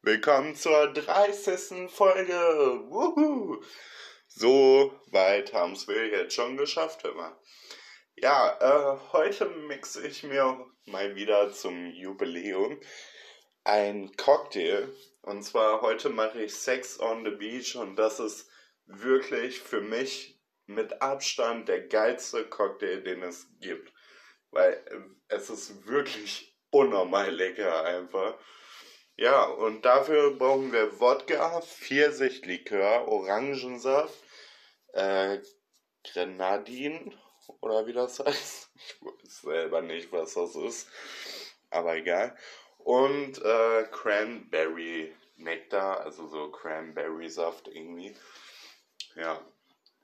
Willkommen zur 30. Folge. Wuhu. So weit haben es wir jetzt schon geschafft, immer. Ja, äh, heute mixe ich mir mal wieder zum Jubiläum ein Cocktail. Und zwar heute mache ich Sex on the Beach und das ist wirklich für mich mit Abstand der geilste Cocktail, den es gibt. Weil äh, es ist wirklich unnormal lecker einfach. Ja, und dafür brauchen wir Wodka, Pfirsichlikör, Orangensaft, äh, Grenadin oder wie das heißt. Ich weiß selber nicht, was das ist, aber egal. Und äh, Cranberry Nektar, also so Cranberry Saft irgendwie. Ja,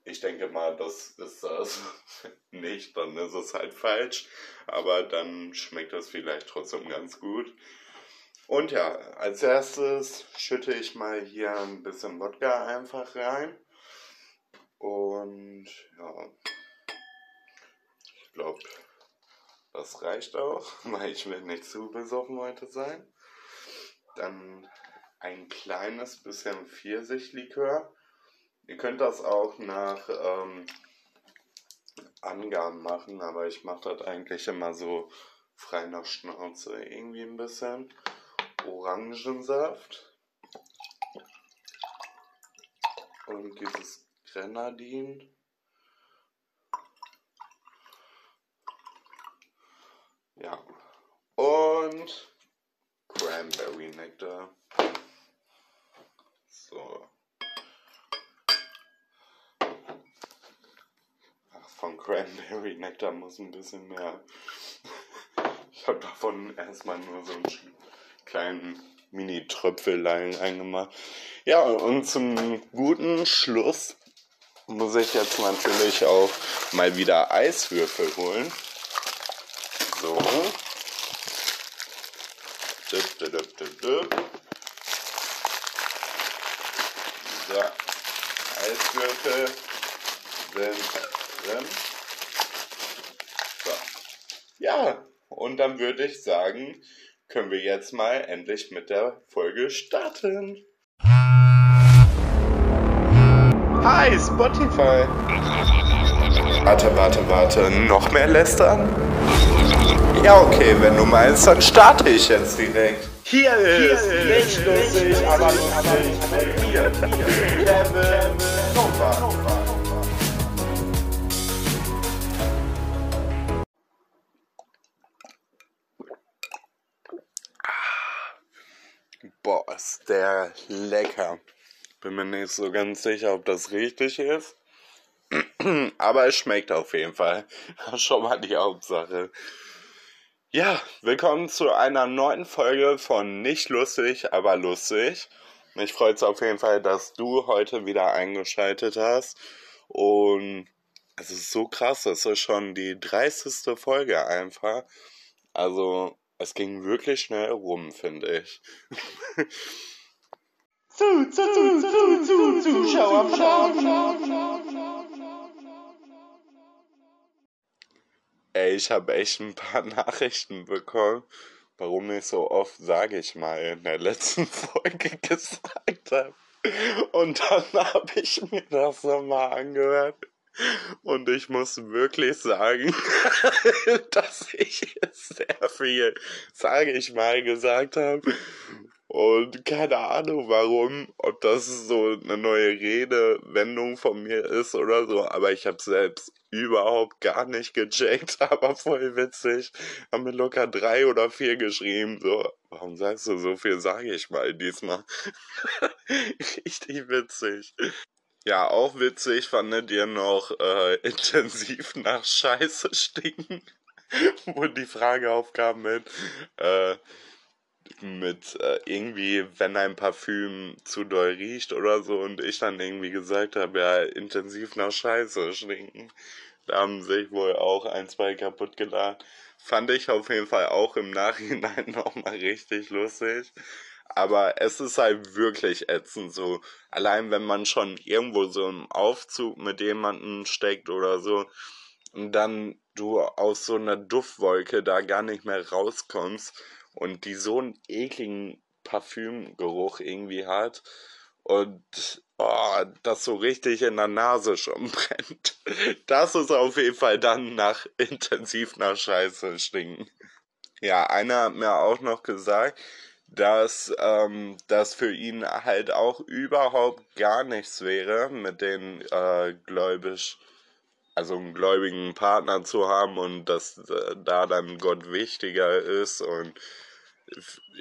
ich denke mal, das ist das nicht, dann ist es halt falsch. Aber dann schmeckt das vielleicht trotzdem ganz gut. Und ja, als erstes schütte ich mal hier ein bisschen Wodka einfach rein. Und ja, ich glaube, das reicht auch, weil ich will nicht zu besoffen heute sein. Dann ein kleines bisschen Pfirsichlikör. Ihr könnt das auch nach ähm, Angaben machen, aber ich mache das eigentlich immer so frei nach Schnauze irgendwie ein bisschen. Orangensaft. Und dieses Grenadin. Ja. Und Cranberry Nektar. So. Von Cranberry Nectar muss ein bisschen mehr. Ich habe davon erstmal nur so einen kleinen Mini-Tröpfelein eingemacht. Ja, und zum guten Schluss muss ich jetzt natürlich auch mal wieder Eiswürfel holen. So. Dip, dip, dip, dip. So. Eiswürfel sind drin. So. Ja, und dann würde ich sagen, können wir jetzt mal endlich mit der Folge starten. Hi, Spotify. Warte, warte, warte. Noch mehr lästern? Ja, okay, wenn du meinst, dann starte ich jetzt direkt. Hier ist, Hier ist nicht lustig, aber lustig. Hier, Kevin Nova. Boah, ist der lecker. Bin mir nicht so ganz sicher, ob das richtig ist. Aber es schmeckt auf jeden Fall. Schon mal die Hauptsache. Ja, willkommen zu einer neuen Folge von Nicht lustig, aber lustig. Mich freut es auf jeden Fall, dass du heute wieder eingeschaltet hast. Und es ist so krass, es ist schon die 30. Folge einfach. Also es ging wirklich schnell rum, finde ich. zu, zu, zu, zu, zu, Zuschauer, Ey, ich habe echt ein paar Nachrichten bekommen, warum ich so oft, sage ich mal, in der letzten Folge gesagt habe. Und dann habe ich mir das nochmal angehört. Und ich muss wirklich sagen, dass ich sehr viel, sage ich mal, gesagt habe. Und keine Ahnung warum, ob das so eine neue Redewendung von mir ist oder so, aber ich habe selbst überhaupt gar nicht gecheckt, aber voll witzig. Haben mir locker drei oder vier geschrieben, so, warum sagst du so viel, sage ich mal diesmal. Richtig witzig. Ja, auch witzig fandet ihr noch äh, intensiv nach Scheiße stinken, wo die Frage aufkam mit, äh, mit äh, irgendwie, wenn ein Parfüm zu doll riecht oder so und ich dann irgendwie gesagt habe, ja, intensiv nach Scheiße stinken. Da haben sich wohl auch ein, zwei kaputt geladen. Fand ich auf jeden Fall auch im Nachhinein nochmal richtig lustig. Aber es ist halt wirklich ätzend so. Allein wenn man schon irgendwo so im Aufzug mit jemandem steckt oder so und dann du aus so einer Duftwolke da gar nicht mehr rauskommst und die so einen ekligen Parfümgeruch irgendwie hat und oh, das so richtig in der Nase schon brennt. Das ist auf jeden Fall dann nach intensiv nach Scheiße stinken. Ja, einer hat mir auch noch gesagt, dass ähm, das für ihn halt auch überhaupt gar nichts wäre, mit den äh, gläubig, also einen gläubigen Partner zu haben und dass äh, da dann Gott wichtiger ist und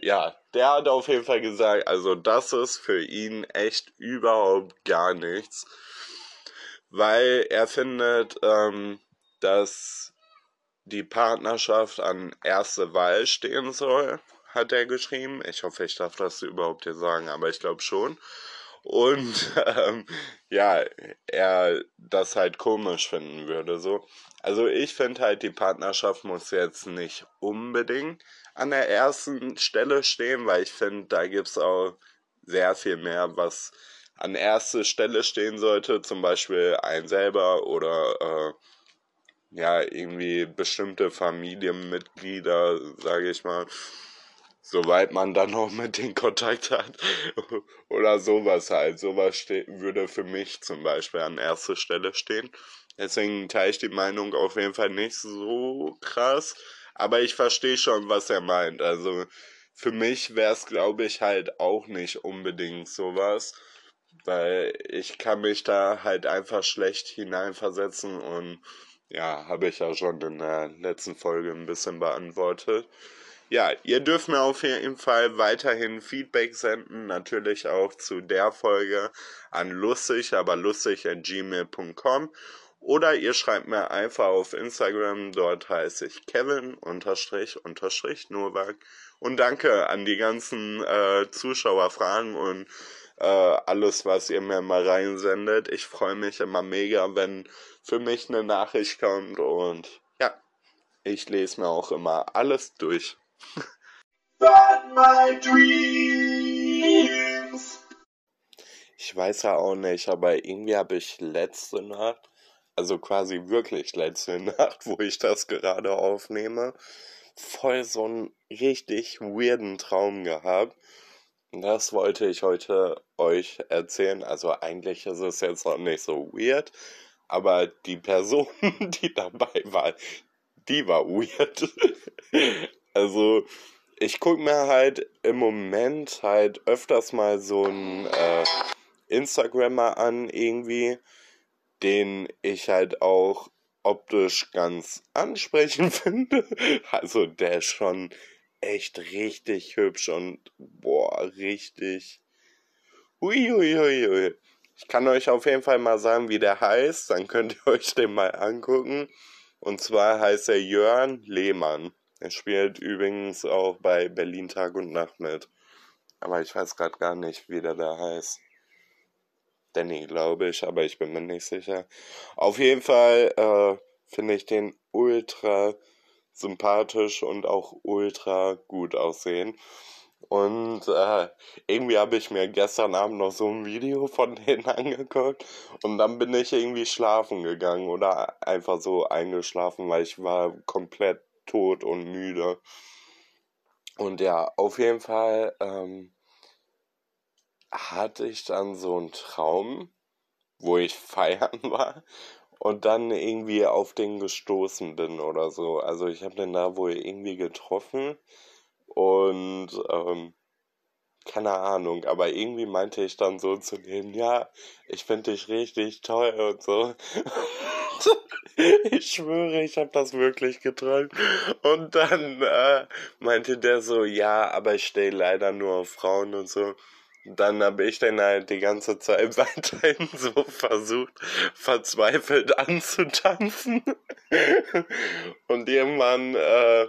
ja, der hat auf jeden Fall gesagt, also das ist für ihn echt überhaupt gar nichts, weil er findet, ähm, dass die Partnerschaft an erste Wahl stehen soll, hat er geschrieben. Ich hoffe, ich darf das überhaupt hier sagen, aber ich glaube schon. Und ähm, ja, er das halt komisch finden würde. So. Also ich finde halt, die Partnerschaft muss jetzt nicht unbedingt an der ersten Stelle stehen, weil ich finde, da gibt es auch sehr viel mehr, was an erster Stelle stehen sollte, zum Beispiel ein selber oder äh, ja, irgendwie bestimmte Familienmitglieder, sage ich mal, soweit man dann noch mit den Kontakt hat oder sowas halt. Sowas würde für mich zum Beispiel an erster Stelle stehen. Deswegen teile ich die Meinung auf jeden Fall nicht so krass. Aber ich verstehe schon, was er meint. Also für mich wäre es, glaube ich, halt auch nicht unbedingt sowas. Weil ich kann mich da halt einfach schlecht hineinversetzen und ja, habe ich ja schon in der letzten Folge ein bisschen beantwortet. Ja, ihr dürft mir auf jeden Fall weiterhin Feedback senden, natürlich auch zu der Folge an lustig, aber lustig at gmail.com oder ihr schreibt mir einfach auf Instagram, dort heiße ich Kevin unterstrich unterstrich Novak. Und danke an die ganzen äh, Zuschauerfragen und äh, alles, was ihr mir mal reinsendet. Ich freue mich immer mega, wenn für mich eine Nachricht kommt und ja, ich lese mir auch immer alles durch. Ich weiß ja auch nicht, aber irgendwie habe ich letzte Nacht also quasi wirklich letzte Nacht, wo ich das gerade aufnehme, voll so einen richtig weirden Traum gehabt. Das wollte ich heute euch erzählen. Also eigentlich ist es jetzt noch nicht so weird, aber die Person, die dabei war, die war weird. also ich gucke mir halt im Moment halt öfters mal so ein äh, Instagrammer an irgendwie den ich halt auch optisch ganz ansprechend finde. Also der ist schon echt richtig hübsch und boah, richtig. Uiuiui. Ich kann euch auf jeden Fall mal sagen, wie der heißt, dann könnt ihr euch den mal angucken. Und zwar heißt er Jörn Lehmann. Er spielt übrigens auch bei Berlin Tag und Nacht mit. Aber ich weiß gerade gar nicht, wie der da heißt. Danny, glaube ich, aber ich bin mir nicht sicher. Auf jeden Fall äh, finde ich den ultra sympathisch und auch ultra gut aussehen. Und äh, irgendwie habe ich mir gestern Abend noch so ein Video von denen angeguckt und dann bin ich irgendwie schlafen gegangen oder einfach so eingeschlafen, weil ich war komplett tot und müde. Und ja, auf jeden Fall ähm, hatte ich dann so einen Traum, wo ich feiern war und dann irgendwie auf den gestoßen bin oder so. Also ich habe den da wohl irgendwie getroffen und ähm, keine Ahnung, aber irgendwie meinte ich dann so zu dem, ja, ich finde dich richtig toll und so. ich schwöre, ich habe das wirklich geträumt. Und dann äh, meinte der so, ja, aber ich stehe leider nur auf Frauen und so dann habe ich dann halt die ganze Zeit weiterhin so versucht, verzweifelt anzutanzen. und irgendwann äh,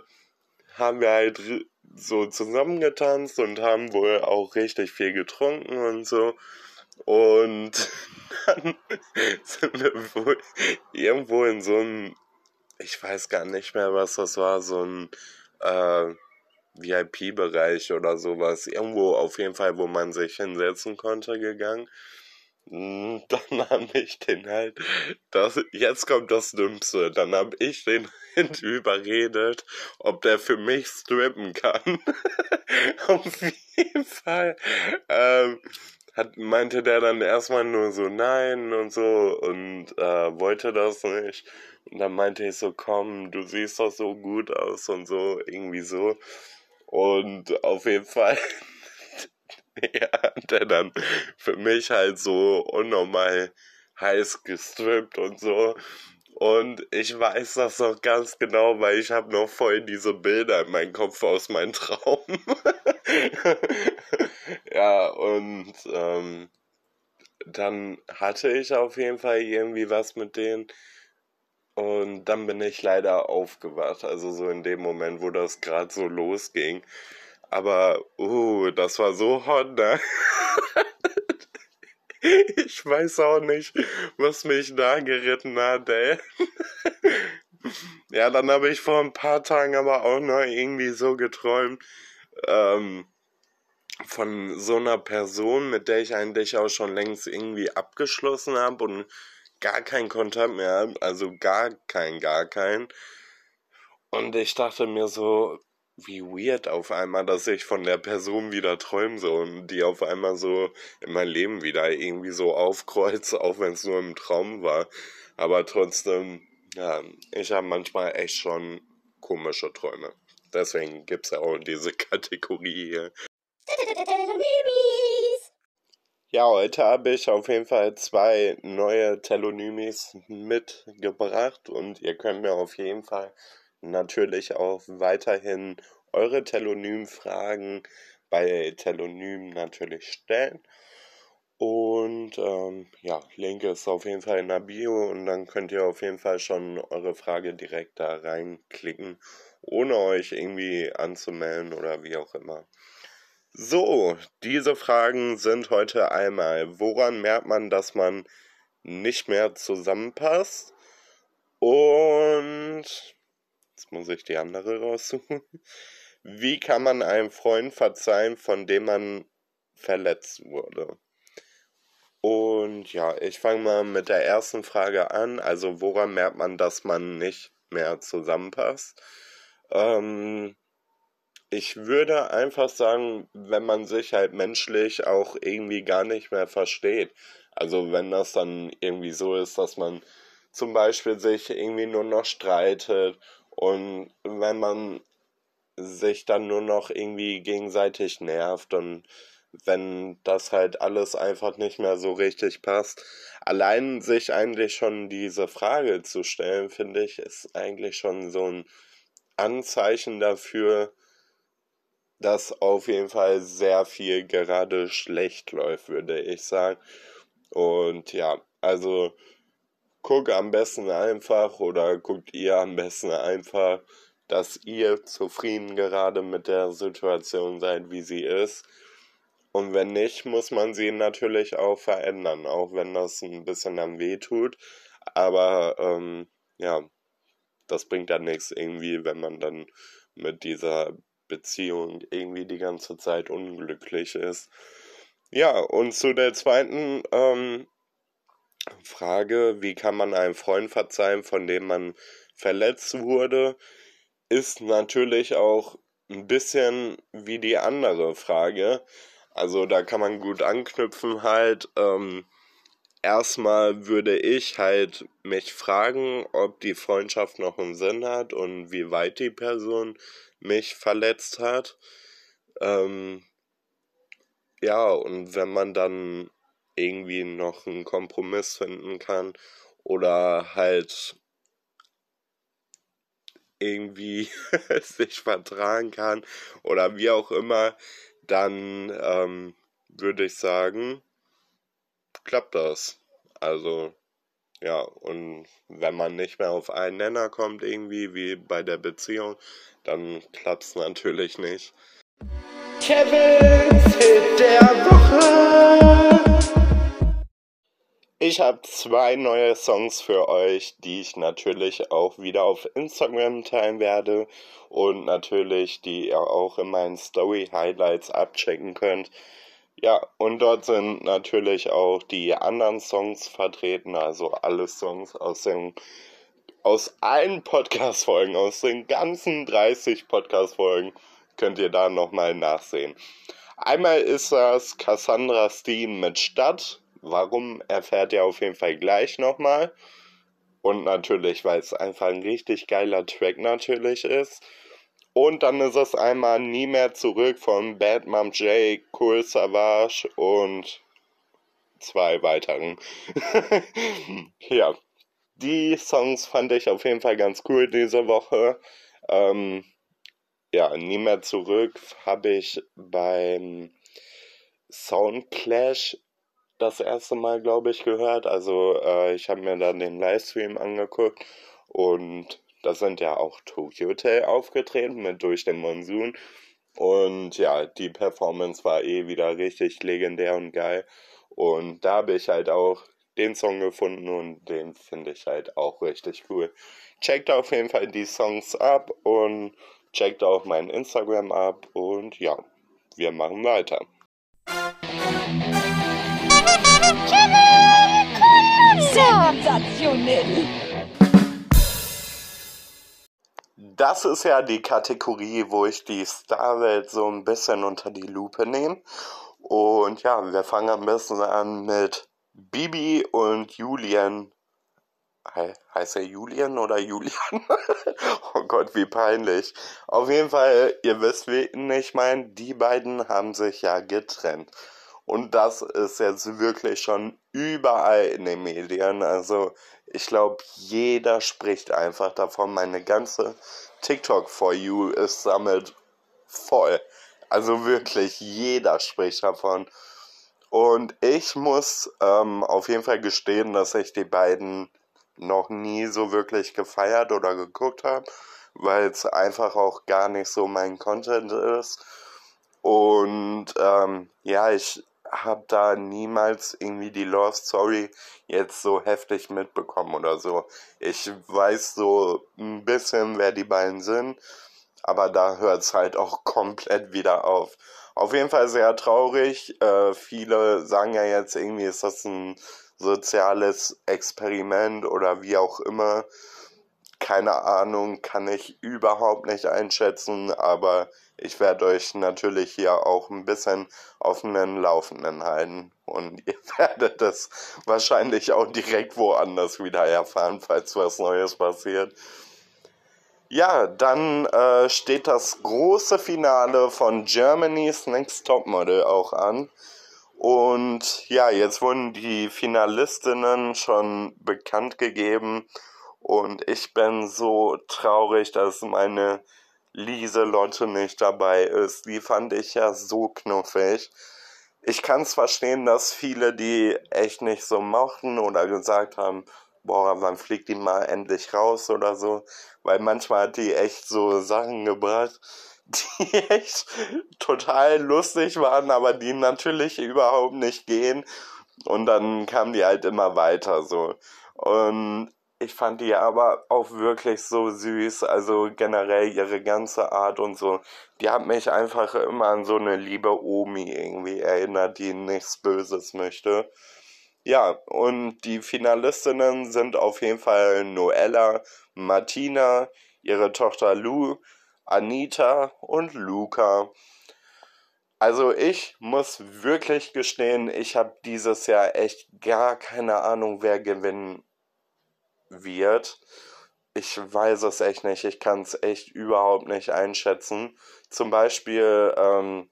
haben wir halt so zusammengetanzt und haben wohl auch richtig viel getrunken und so. Und dann sind wir wohl irgendwo in so einem, ich weiß gar nicht mehr, was das war, so ein äh, VIP-Bereich oder sowas, irgendwo auf jeden Fall, wo man sich hinsetzen konnte, gegangen. Hm, dann habe ich den halt, das, jetzt kommt das Dümmste, dann habe ich den halt überredet, ob der für mich strippen kann. Auf jeden Fall ähm, hat, meinte der dann erstmal nur so nein und so und äh, wollte das nicht. Und dann meinte ich so, komm, du siehst doch so gut aus und so, irgendwie so. Und auf jeden Fall ja, der dann für mich halt so unnormal heiß gestrippt und so. Und ich weiß das noch ganz genau, weil ich habe noch voll diese Bilder in meinem Kopf aus meinem Traum. ja, und ähm, dann hatte ich auf jeden Fall irgendwie was mit denen. Und dann bin ich leider aufgewacht, also so in dem Moment, wo das gerade so losging. Aber, uh, das war so hot, ne? ich weiß auch nicht, was mich da geritten hat, ey. ja, dann habe ich vor ein paar Tagen aber auch noch irgendwie so geträumt, ähm, von so einer Person, mit der ich eigentlich auch schon längst irgendwie abgeschlossen habe und gar keinen Kontakt mehr habe, also gar kein, gar kein. Und ich dachte mir so, wie weird auf einmal, dass ich von der Person wieder träume so und die auf einmal so in mein Leben wieder irgendwie so aufkreuzt, auch wenn es nur im Traum war. Aber trotzdem, ja, ich habe manchmal echt schon komische Träume. Deswegen gibt es ja auch diese Kategorie hier. Ja, heute habe ich auf jeden Fall zwei neue Telonymis mitgebracht und ihr könnt mir auf jeden Fall natürlich auch weiterhin eure Telonym-Fragen bei Telonym natürlich stellen. Und ähm, ja, Link ist auf jeden Fall in der Bio und dann könnt ihr auf jeden Fall schon eure Frage direkt da reinklicken, ohne euch irgendwie anzumelden oder wie auch immer. So, diese Fragen sind heute einmal, woran merkt man, dass man nicht mehr zusammenpasst? Und Jetzt muss ich die andere raussuchen. Wie kann man einem Freund verzeihen, von dem man verletzt wurde? Und ja, ich fange mal mit der ersten Frage an. Also woran merkt man, dass man nicht mehr zusammenpasst? Ähm, ich würde einfach sagen, wenn man sich halt menschlich auch irgendwie gar nicht mehr versteht. Also wenn das dann irgendwie so ist, dass man zum Beispiel sich irgendwie nur noch streitet und wenn man sich dann nur noch irgendwie gegenseitig nervt und wenn das halt alles einfach nicht mehr so richtig passt. Allein sich eigentlich schon diese Frage zu stellen, finde ich, ist eigentlich schon so ein Anzeichen dafür, dass auf jeden Fall sehr viel gerade schlecht läuft, würde ich sagen. Und ja, also guck am besten einfach oder guckt ihr am besten einfach, dass ihr zufrieden gerade mit der Situation seid, wie sie ist. Und wenn nicht, muss man sie natürlich auch verändern, auch wenn das ein bisschen am weh tut. Aber ähm, ja, das bringt dann nichts irgendwie, wenn man dann mit dieser Beziehung irgendwie die ganze Zeit unglücklich ist. Ja, und zu der zweiten ähm, Frage, wie kann man einem Freund verzeihen, von dem man verletzt wurde, ist natürlich auch ein bisschen wie die andere Frage. Also da kann man gut anknüpfen halt. Ähm, erstmal würde ich halt mich fragen, ob die Freundschaft noch einen Sinn hat und wie weit die Person mich verletzt hat. Ähm, ja, und wenn man dann irgendwie noch einen Kompromiss finden kann oder halt irgendwie sich vertragen kann oder wie auch immer, dann ähm, würde ich sagen, klappt das. Also ja, und wenn man nicht mehr auf einen Nenner kommt, irgendwie wie bei der Beziehung, dann klappt es natürlich nicht. Kevin's Hit der Woche. Ich habe zwei neue Songs für euch, die ich natürlich auch wieder auf Instagram teilen werde und natürlich die ihr auch in meinen Story Highlights abchecken könnt. Ja, und dort sind natürlich auch die anderen Songs vertreten, also alle Songs aus dem aus allen Podcast-Folgen, aus den ganzen 30 Podcast-Folgen, könnt ihr da nochmal nachsehen. Einmal ist das Cassandra Steen mit Stadt. Warum erfährt ihr auf jeden Fall gleich nochmal. Und natürlich, weil es einfach ein richtig geiler Track natürlich ist. Und dann ist es einmal Nie mehr zurück von Bad Mom J, Cool Savage und zwei weiteren. ja, die Songs fand ich auf jeden Fall ganz cool diese Woche. Ähm, ja, Nie mehr zurück habe ich beim Soundclash das erste Mal, glaube ich, gehört. Also äh, ich habe mir dann den Livestream angeguckt und da sind ja auch Tokyo Hotel aufgetreten mit Durch den Monsun. Und ja, die Performance war eh wieder richtig legendär und geil. Und da habe ich halt auch den Song gefunden und den finde ich halt auch richtig cool. Checkt auf jeden Fall die Songs ab und checkt auch mein Instagram ab und ja, wir machen weiter. Sensationell! Das ist ja die Kategorie, wo ich die Starwelt so ein bisschen unter die Lupe nehme. Und ja, wir fangen am besten an mit Bibi und Julian. He heißt er Julian oder Julian? oh Gott, wie peinlich. Auf jeden Fall, ihr wisst, wen ich meine, die beiden haben sich ja getrennt. Und das ist jetzt wirklich schon überall in den Medien. Also ich glaube, jeder spricht einfach davon. Meine ganze TikTok for You ist damit voll. Also wirklich, jeder spricht davon. Und ich muss ähm, auf jeden Fall gestehen, dass ich die beiden noch nie so wirklich gefeiert oder geguckt habe, weil es einfach auch gar nicht so mein Content ist. Und ähm, ja, ich habe da niemals irgendwie die Love Story jetzt so heftig mitbekommen oder so. Ich weiß so ein bisschen, wer die beiden sind, aber da hört es halt auch komplett wieder auf. Auf jeden Fall sehr traurig. Äh, viele sagen ja jetzt irgendwie, ist das ein soziales Experiment oder wie auch immer. Keine Ahnung, kann ich überhaupt nicht einschätzen, aber ich werde euch natürlich hier auch ein bisschen auf den Laufenden halten. Und ihr werdet es wahrscheinlich auch direkt woanders wieder erfahren, falls was Neues passiert. Ja, dann äh, steht das große Finale von Germany's Next Topmodel auch an. Und ja, jetzt wurden die Finalistinnen schon bekannt gegeben. Und ich bin so traurig, dass meine Lieselotte nicht dabei ist. Die fand ich ja so knuffig. Ich kann es verstehen, dass viele die echt nicht so mochten oder gesagt haben, boah, wann fliegt die mal endlich raus oder so. Weil manchmal hat die echt so Sachen gebracht, die echt total lustig waren, aber die natürlich überhaupt nicht gehen. Und dann kamen die halt immer weiter so. Und ich fand die aber auch wirklich so süß. Also generell ihre ganze Art und so. Die hat mich einfach immer an so eine liebe Omi irgendwie erinnert, die nichts Böses möchte. Ja, und die Finalistinnen sind auf jeden Fall Noella, Martina, ihre Tochter Lou, Anita und Luca. Also ich muss wirklich gestehen, ich habe dieses Jahr echt gar keine Ahnung, wer gewinnen wird. Ich weiß es echt nicht, ich kann es echt überhaupt nicht einschätzen. Zum Beispiel ähm,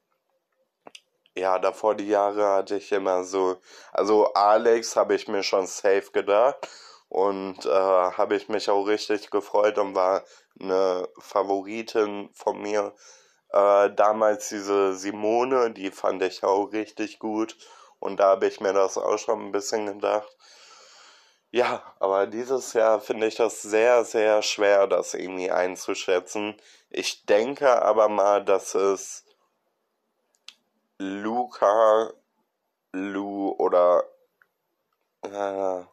ja, davor die Jahre hatte ich immer so, also Alex habe ich mir schon safe gedacht und äh, habe ich mich auch richtig gefreut und war eine Favoritin von mir. Äh, damals diese Simone, die fand ich auch richtig gut und da habe ich mir das auch schon ein bisschen gedacht. Ja, aber dieses Jahr finde ich das sehr, sehr schwer, das irgendwie einzuschätzen. Ich denke aber mal, dass es Luca, Lu oder äh,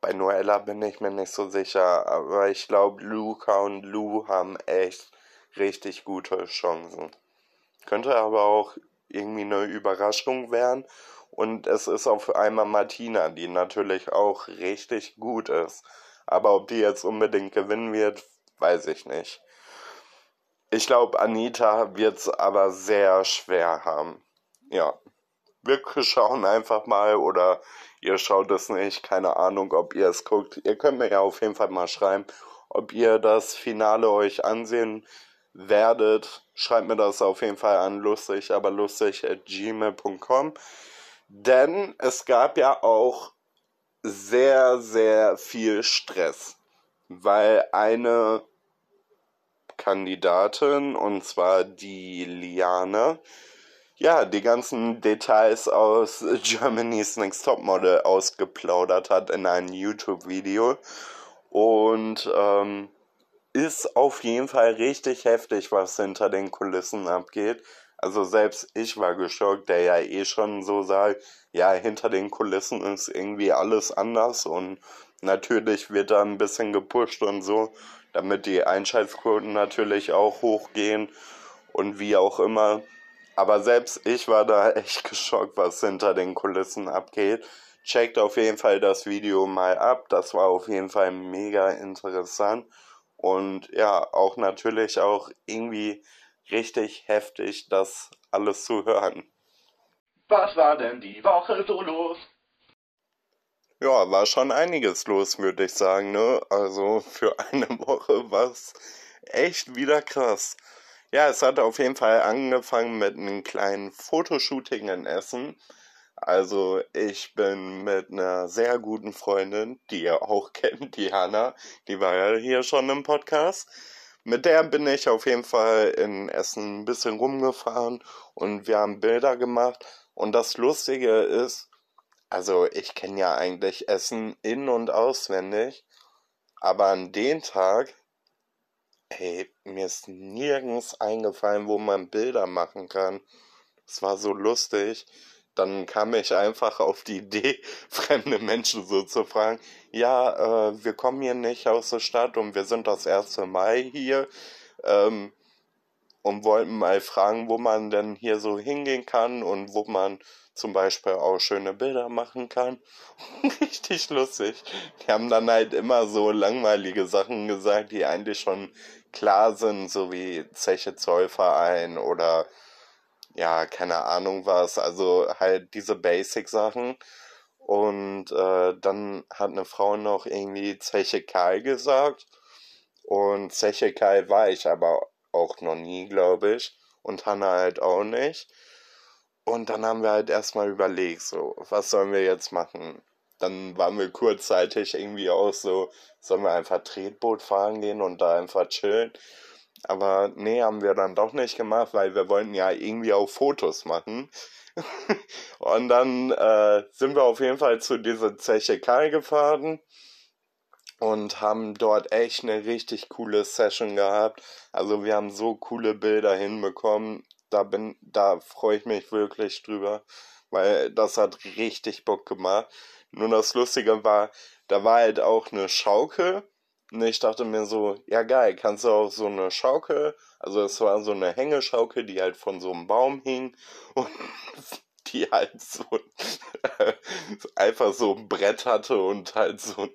bei Noella bin ich mir nicht so sicher, aber ich glaube, Luca und Lu haben echt richtig gute Chancen. Könnte aber auch irgendwie eine Überraschung werden. Und es ist auf einmal Martina, die natürlich auch richtig gut ist. Aber ob die jetzt unbedingt gewinnen wird, weiß ich nicht. Ich glaube, Anita wird es aber sehr schwer haben. Ja. Wir schauen einfach mal oder ihr schaut es nicht. Keine Ahnung, ob ihr es guckt. Ihr könnt mir ja auf jeden Fall mal schreiben, ob ihr das Finale euch ansehen werdet. Schreibt mir das auf jeden Fall an lustig, aber lustig at gmail.com. Denn es gab ja auch sehr, sehr viel Stress, weil eine Kandidatin, und zwar die Liane, ja, die ganzen Details aus Germany's Next Topmodel ausgeplaudert hat in einem YouTube-Video. Und ähm, ist auf jeden Fall richtig heftig, was hinter den Kulissen abgeht. Also selbst ich war geschockt, der ja eh schon so sagt, ja, hinter den Kulissen ist irgendwie alles anders und natürlich wird da ein bisschen gepusht und so, damit die Einschaltquoten natürlich auch hochgehen und wie auch immer. Aber selbst ich war da echt geschockt, was hinter den Kulissen abgeht. Checkt auf jeden Fall das Video mal ab. Das war auf jeden Fall mega interessant. Und ja, auch natürlich auch irgendwie richtig heftig, das alles zu hören. Was war denn die Woche so los? Ja, war schon einiges los, würde ich sagen, ne? Also für eine Woche war es echt wieder krass. Ja, es hat auf jeden Fall angefangen mit einem kleinen Fotoshooting in Essen. Also ich bin mit einer sehr guten Freundin, die ihr auch kennt, die Hanna, die war ja hier schon im Podcast. Mit der bin ich auf jeden Fall in Essen ein bisschen rumgefahren und wir haben Bilder gemacht. Und das Lustige ist, also ich kenne ja eigentlich Essen in und auswendig, aber an dem Tag Ey, mir ist nirgends eingefallen, wo man Bilder machen kann. Es war so lustig. Dann kam ich einfach auf die Idee, fremde Menschen so zu fragen. Ja, äh, wir kommen hier nicht aus der Stadt und wir sind das erste Mal hier. Ähm, und wollten mal fragen, wo man denn hier so hingehen kann und wo man zum Beispiel auch schöne Bilder machen kann. Richtig lustig. Die haben dann halt immer so langweilige Sachen gesagt, die eigentlich schon klar sind, so wie Zeche Zollverein oder ja, keine Ahnung was, also halt diese Basic-Sachen. Und äh, dann hat eine Frau noch irgendwie Zeche Karl gesagt. Und Zeche Karl war ich aber auch noch nie, glaube ich. Und Hanna halt auch nicht. Und dann haben wir halt erstmal überlegt, so, was sollen wir jetzt machen? dann waren wir kurzzeitig irgendwie auch so, sollen wir einfach Tretboot fahren gehen und da einfach chillen. Aber nee, haben wir dann doch nicht gemacht, weil wir wollten ja irgendwie auch Fotos machen. und dann äh, sind wir auf jeden Fall zu dieser Zeche Kai gefahren und haben dort echt eine richtig coole Session gehabt. Also wir haben so coole Bilder hinbekommen. Da bin, da freue ich mich wirklich drüber, weil das hat richtig Bock gemacht. Nur das Lustige war, da war halt auch eine Schaukel. Und ich dachte mir so, ja geil, kannst du auch so eine Schaukel, also es war so eine Hängeschaukel, die halt von so einem Baum hing und die halt so einfach so ein Brett hatte und halt so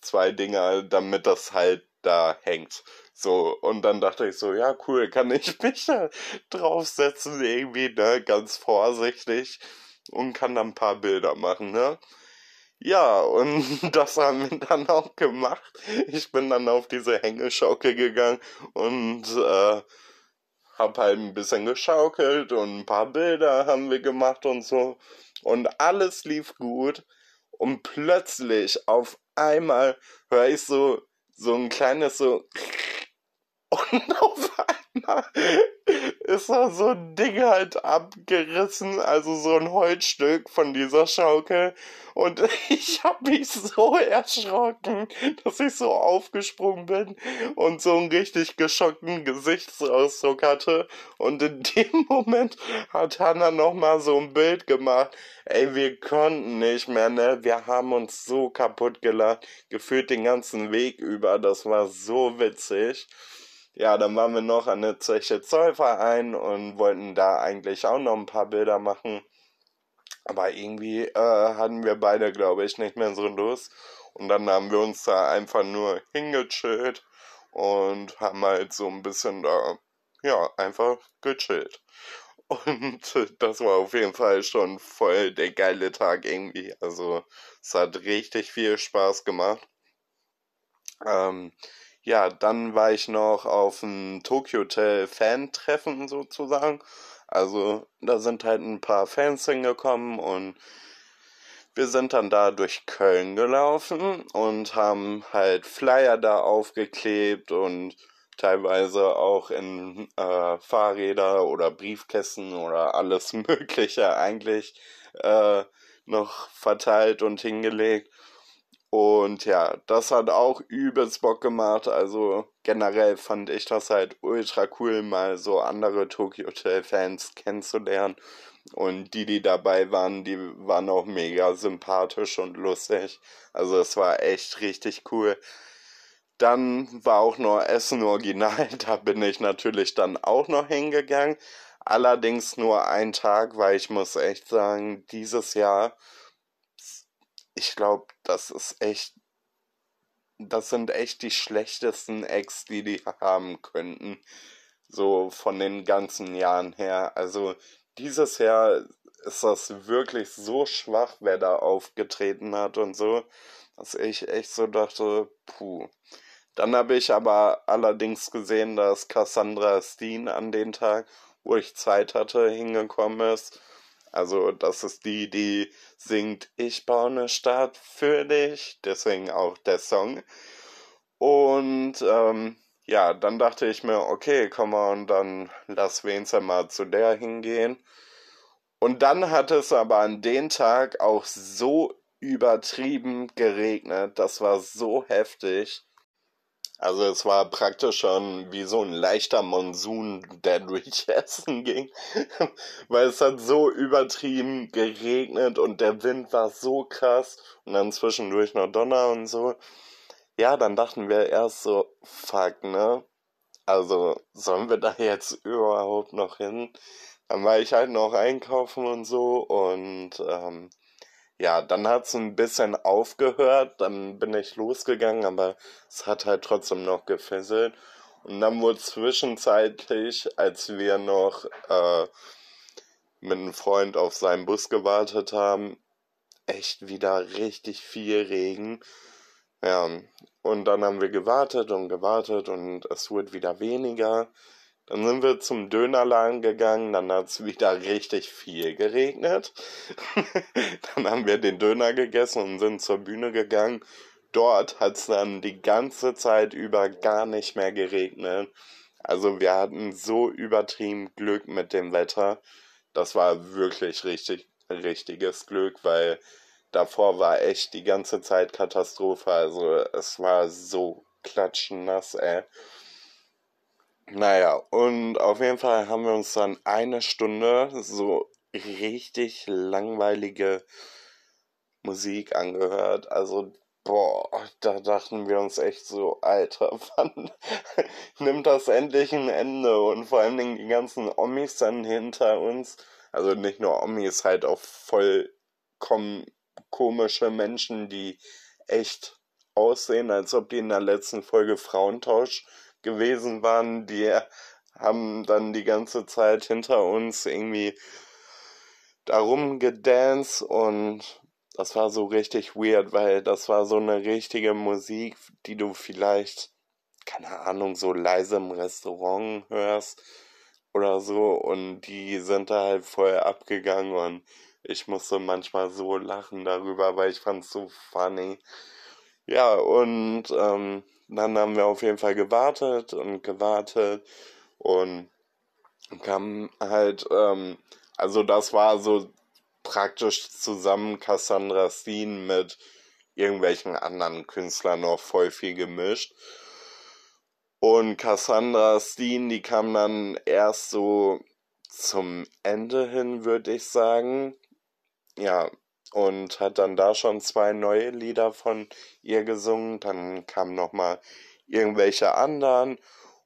zwei Dinger, damit das halt da hängt. So, und dann dachte ich so, ja, cool, kann ich mich da draufsetzen, irgendwie, ne, ganz vorsichtig und kann dann ein paar Bilder machen, ne? Ja, und das haben wir dann auch gemacht. Ich bin dann auf diese Hängeschaukel gegangen und äh, hab halt ein bisschen geschaukelt und ein paar Bilder haben wir gemacht und so. Und alles lief gut. Und plötzlich auf einmal höre ich so, so ein kleines so und auf ist da so ein Ding halt abgerissen, also so ein Holzstück von dieser Schaukel. Und ich hab mich so erschrocken, dass ich so aufgesprungen bin und so einen richtig geschockten Gesichtsausdruck hatte. Und in dem Moment hat Hannah nochmal so ein Bild gemacht. Ey, wir konnten nicht mehr, ne? Wir haben uns so kaputt gelacht, gefühlt den ganzen Weg über. Das war so witzig. Ja, dann waren wir noch an der Zeche Zollverein und wollten da eigentlich auch noch ein paar Bilder machen. Aber irgendwie äh, hatten wir beide, glaube ich, nicht mehr so Lust. Und dann haben wir uns da einfach nur hingechillt und haben halt so ein bisschen da, ja, einfach gechillt. Und das war auf jeden Fall schon voll der geile Tag irgendwie. Also es hat richtig viel Spaß gemacht. Ähm, ja, dann war ich noch auf dem Tokyo Hotel Fan-Treffen sozusagen. Also da sind halt ein paar Fans hingekommen und wir sind dann da durch Köln gelaufen und haben halt Flyer da aufgeklebt und teilweise auch in äh, Fahrräder oder Briefkästen oder alles Mögliche eigentlich äh, noch verteilt und hingelegt. Und ja, das hat auch übelst Bock gemacht. Also generell fand ich das halt ultra cool, mal so andere Tokyo Hotel Fans kennenzulernen. Und die, die dabei waren, die waren auch mega sympathisch und lustig. Also es war echt richtig cool. Dann war auch noch Essen Original. Da bin ich natürlich dann auch noch hingegangen. Allerdings nur ein Tag, weil ich muss echt sagen, dieses Jahr, ich glaube, das ist echt, das sind echt die schlechtesten Ex, die die haben könnten. So von den ganzen Jahren her. Also dieses Jahr ist das wirklich so schwach, wer da aufgetreten hat und so, dass ich echt so dachte, puh. Dann habe ich aber allerdings gesehen, dass Cassandra Steen an den Tag, wo ich Zeit hatte, hingekommen ist. Also das ist die, die singt Ich baue eine Stadt für dich, deswegen auch der Song. Und ähm, ja, dann dachte ich mir, okay, komm mal und dann lass wenigstens mal zu der hingehen. Und dann hat es aber an dem Tag auch so übertrieben geregnet, das war so heftig. Also es war praktisch schon wie so ein leichter Monsun, der durch Essen ging, weil es hat so übertrieben geregnet und der Wind war so krass und dann zwischendurch noch Donner und so ja, dann dachten wir erst so, fuck, ne? Also, sollen wir da jetzt überhaupt noch hin? Dann war ich halt noch einkaufen und so und ähm, ja, dann hat's ein bisschen aufgehört, dann bin ich losgegangen, aber es hat halt trotzdem noch gefesselt. Und dann wurde zwischenzeitlich, als wir noch äh, mit einem Freund auf seinen Bus gewartet haben, echt wieder richtig viel Regen. Ja, und dann haben wir gewartet und gewartet und es wurde wieder weniger. Dann sind wir zum Dönerladen gegangen, dann hat es wieder richtig viel geregnet. dann haben wir den Döner gegessen und sind zur Bühne gegangen. Dort hat es dann die ganze Zeit über gar nicht mehr geregnet. Also wir hatten so übertrieben Glück mit dem Wetter. Das war wirklich richtig, richtiges Glück, weil davor war echt die ganze Zeit Katastrophe. Also es war so klatschnass, ey. Naja, und auf jeden Fall haben wir uns dann eine Stunde so richtig langweilige Musik angehört. Also, boah, da dachten wir uns echt so, Alter, wann nimmt das endlich ein Ende? Und vor allen Dingen die ganzen Omis dann hinter uns. Also nicht nur Omis, halt auch vollkommen komische Menschen, die echt aussehen, als ob die in der letzten Folge Frauentausch gewesen waren. Die haben dann die ganze Zeit hinter uns irgendwie darum gedanced und das war so richtig weird, weil das war so eine richtige Musik, die du vielleicht, keine Ahnung, so leise im Restaurant hörst oder so und die sind da halt voll abgegangen und ich musste manchmal so lachen darüber, weil ich fand es so funny. Ja, und ähm, dann haben wir auf jeden Fall gewartet und gewartet und kam halt, ähm, also das war so praktisch zusammen Cassandra Steen mit irgendwelchen anderen Künstlern noch voll viel gemischt. Und Cassandra Steen, die kam dann erst so zum Ende hin, würde ich sagen. Ja, und hat dann da schon zwei neue Lieder von ihr gesungen. Dann kamen nochmal irgendwelche anderen.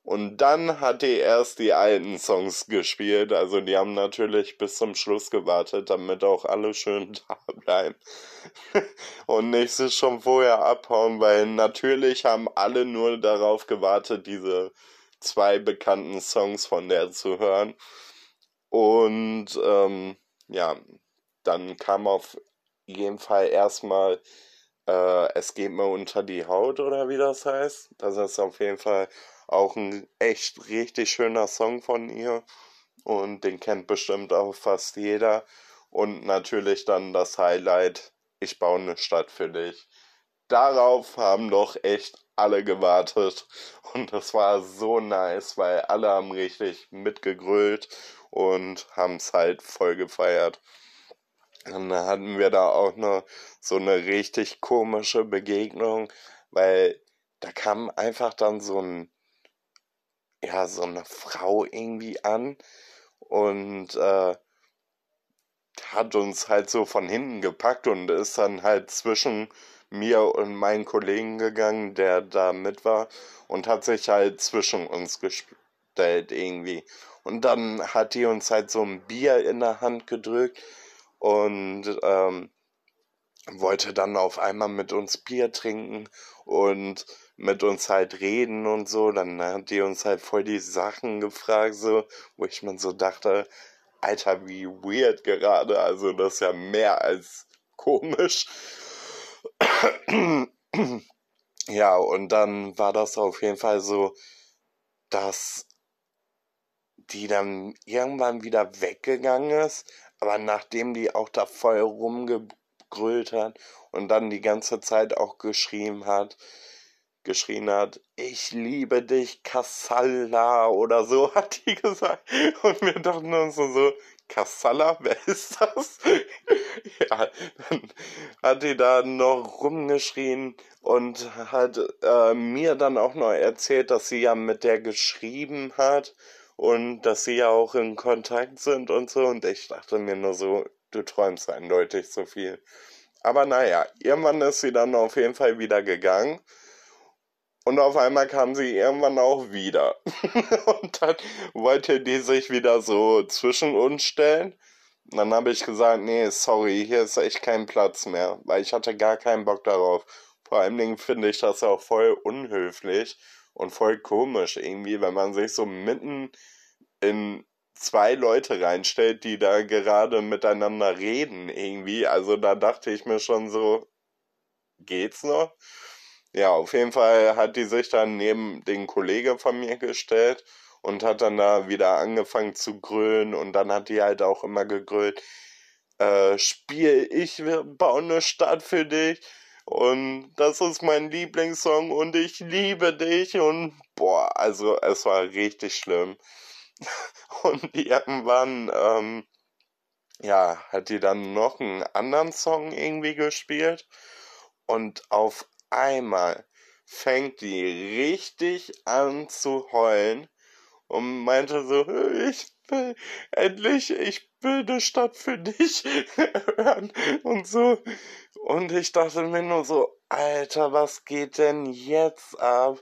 Und dann hat die erst die alten Songs gespielt. Also die haben natürlich bis zum Schluss gewartet, damit auch alle schön da bleiben. Und nicht sich schon vorher abhauen, weil natürlich haben alle nur darauf gewartet, diese zwei bekannten Songs von der zu hören. Und ähm, ja, dann kam auf jeden Fall erstmal äh, Es geht mir unter die Haut oder wie das heißt. Das ist auf jeden Fall auch ein echt richtig schöner Song von ihr. Und den kennt bestimmt auch fast jeder. Und natürlich dann das Highlight, ich baue eine Stadt für dich. Darauf haben doch echt alle gewartet. Und das war so nice, weil alle haben richtig mitgegrölt und haben es halt voll gefeiert. Dann hatten wir da auch noch so eine richtig komische Begegnung, weil da kam einfach dann so ein, ja, so eine Frau irgendwie an und äh, hat uns halt so von hinten gepackt und ist dann halt zwischen mir und meinen Kollegen gegangen, der da mit war und hat sich halt zwischen uns gestellt irgendwie. Und dann hat die uns halt so ein Bier in der Hand gedrückt und ähm, wollte dann auf einmal mit uns Bier trinken und mit uns halt reden und so. Dann hat die uns halt voll die Sachen gefragt, so, wo ich mir so dachte, Alter, wie weird gerade. Also das ist ja mehr als komisch. ja, und dann war das auf jeden Fall so, dass die dann irgendwann wieder weggegangen ist, aber nachdem die auch da voll rumgegrölt hat und dann die ganze Zeit auch geschrien hat, geschrien hat, ich liebe dich, Kassala oder so, hat die gesagt. Und wir dachten uns so, Kassala, wer ist das? ja, dann hat die da noch rumgeschrien und hat äh, mir dann auch noch erzählt, dass sie ja mit der geschrieben hat und dass sie ja auch in Kontakt sind und so. Und ich dachte mir nur so, du träumst eindeutig so viel. Aber naja, irgendwann ist sie dann auf jeden Fall wieder gegangen. Und auf einmal kam sie irgendwann auch wieder. und dann wollte die sich wieder so zwischen uns stellen. Und dann habe ich gesagt, nee, sorry, hier ist echt kein Platz mehr, weil ich hatte gar keinen Bock darauf. Vor allen Dingen finde ich das auch voll unhöflich und voll komisch irgendwie, wenn man sich so mitten in zwei Leute reinstellt, die da gerade miteinander reden irgendwie. Also da dachte ich mir schon so, geht's noch? Ja, auf jeden Fall hat die sich dann neben den Kollege von mir gestellt und hat dann da wieder angefangen zu grölen und dann hat die halt auch immer gegrölt, äh, Spiel, ich baue eine Stadt für dich und das ist mein Lieblingssong und ich liebe dich und boah, also es war richtig schlimm. Und irgendwann, ähm, ja, hat die dann noch einen anderen Song irgendwie gespielt und auf einmal fängt die richtig an zu heulen und meinte so, ich will endlich, ich will eine Stadt für dich hören und so. Und ich dachte mir nur so, Alter, was geht denn jetzt ab?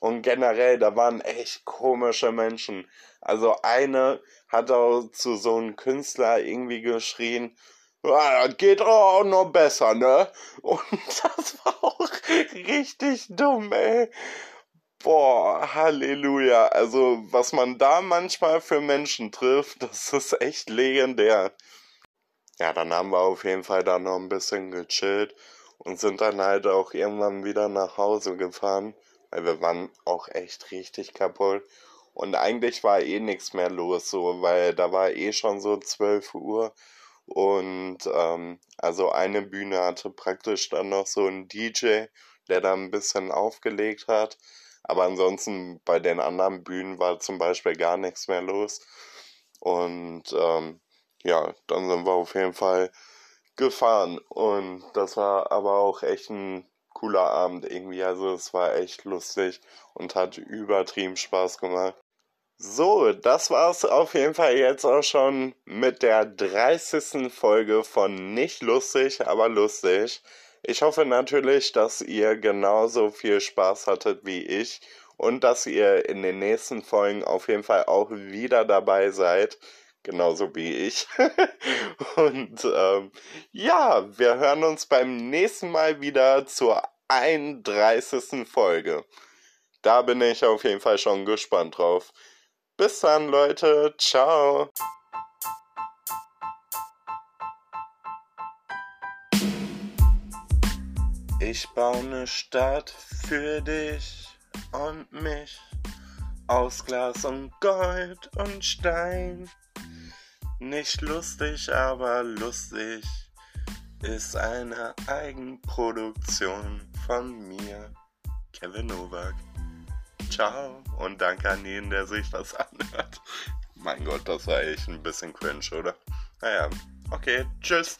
Und generell, da waren echt komische Menschen. Also eine hat auch zu so einem Künstler irgendwie geschrien, ja, geht auch noch besser, ne? Und das war auch richtig dumm, ey. Boah, Halleluja. Also, was man da manchmal für Menschen trifft, das ist echt legendär. Ja, dann haben wir auf jeden Fall da noch ein bisschen gechillt und sind dann halt auch irgendwann wieder nach Hause gefahren, weil wir waren auch echt richtig kaputt. Und eigentlich war eh nichts mehr los, so, weil da war eh schon so 12 Uhr. Und ähm, also eine Bühne hatte praktisch dann noch so einen DJ, der da ein bisschen aufgelegt hat. Aber ansonsten bei den anderen Bühnen war zum Beispiel gar nichts mehr los. Und ähm, ja, dann sind wir auf jeden Fall gefahren. Und das war aber auch echt ein cooler Abend irgendwie. Also es war echt lustig und hat übertrieben Spaß gemacht. So, das war's auf jeden Fall jetzt auch schon mit der 30. Folge von Nicht lustig, aber lustig. Ich hoffe natürlich, dass ihr genauso viel Spaß hattet wie ich und dass ihr in den nächsten Folgen auf jeden Fall auch wieder dabei seid. Genauso wie ich. und ähm, ja, wir hören uns beim nächsten Mal wieder zur 31. Folge. Da bin ich auf jeden Fall schon gespannt drauf. Bis dann, Leute. Ciao. Ich baue eine Stadt für dich und mich aus Glas und Gold und Stein. Nicht lustig, aber lustig ist eine Eigenproduktion von mir, Kevin Novak. Ciao und danke an jeden, der sich das anhört. Mein Gott, das war echt ein bisschen cringe, oder? Naja, okay, tschüss.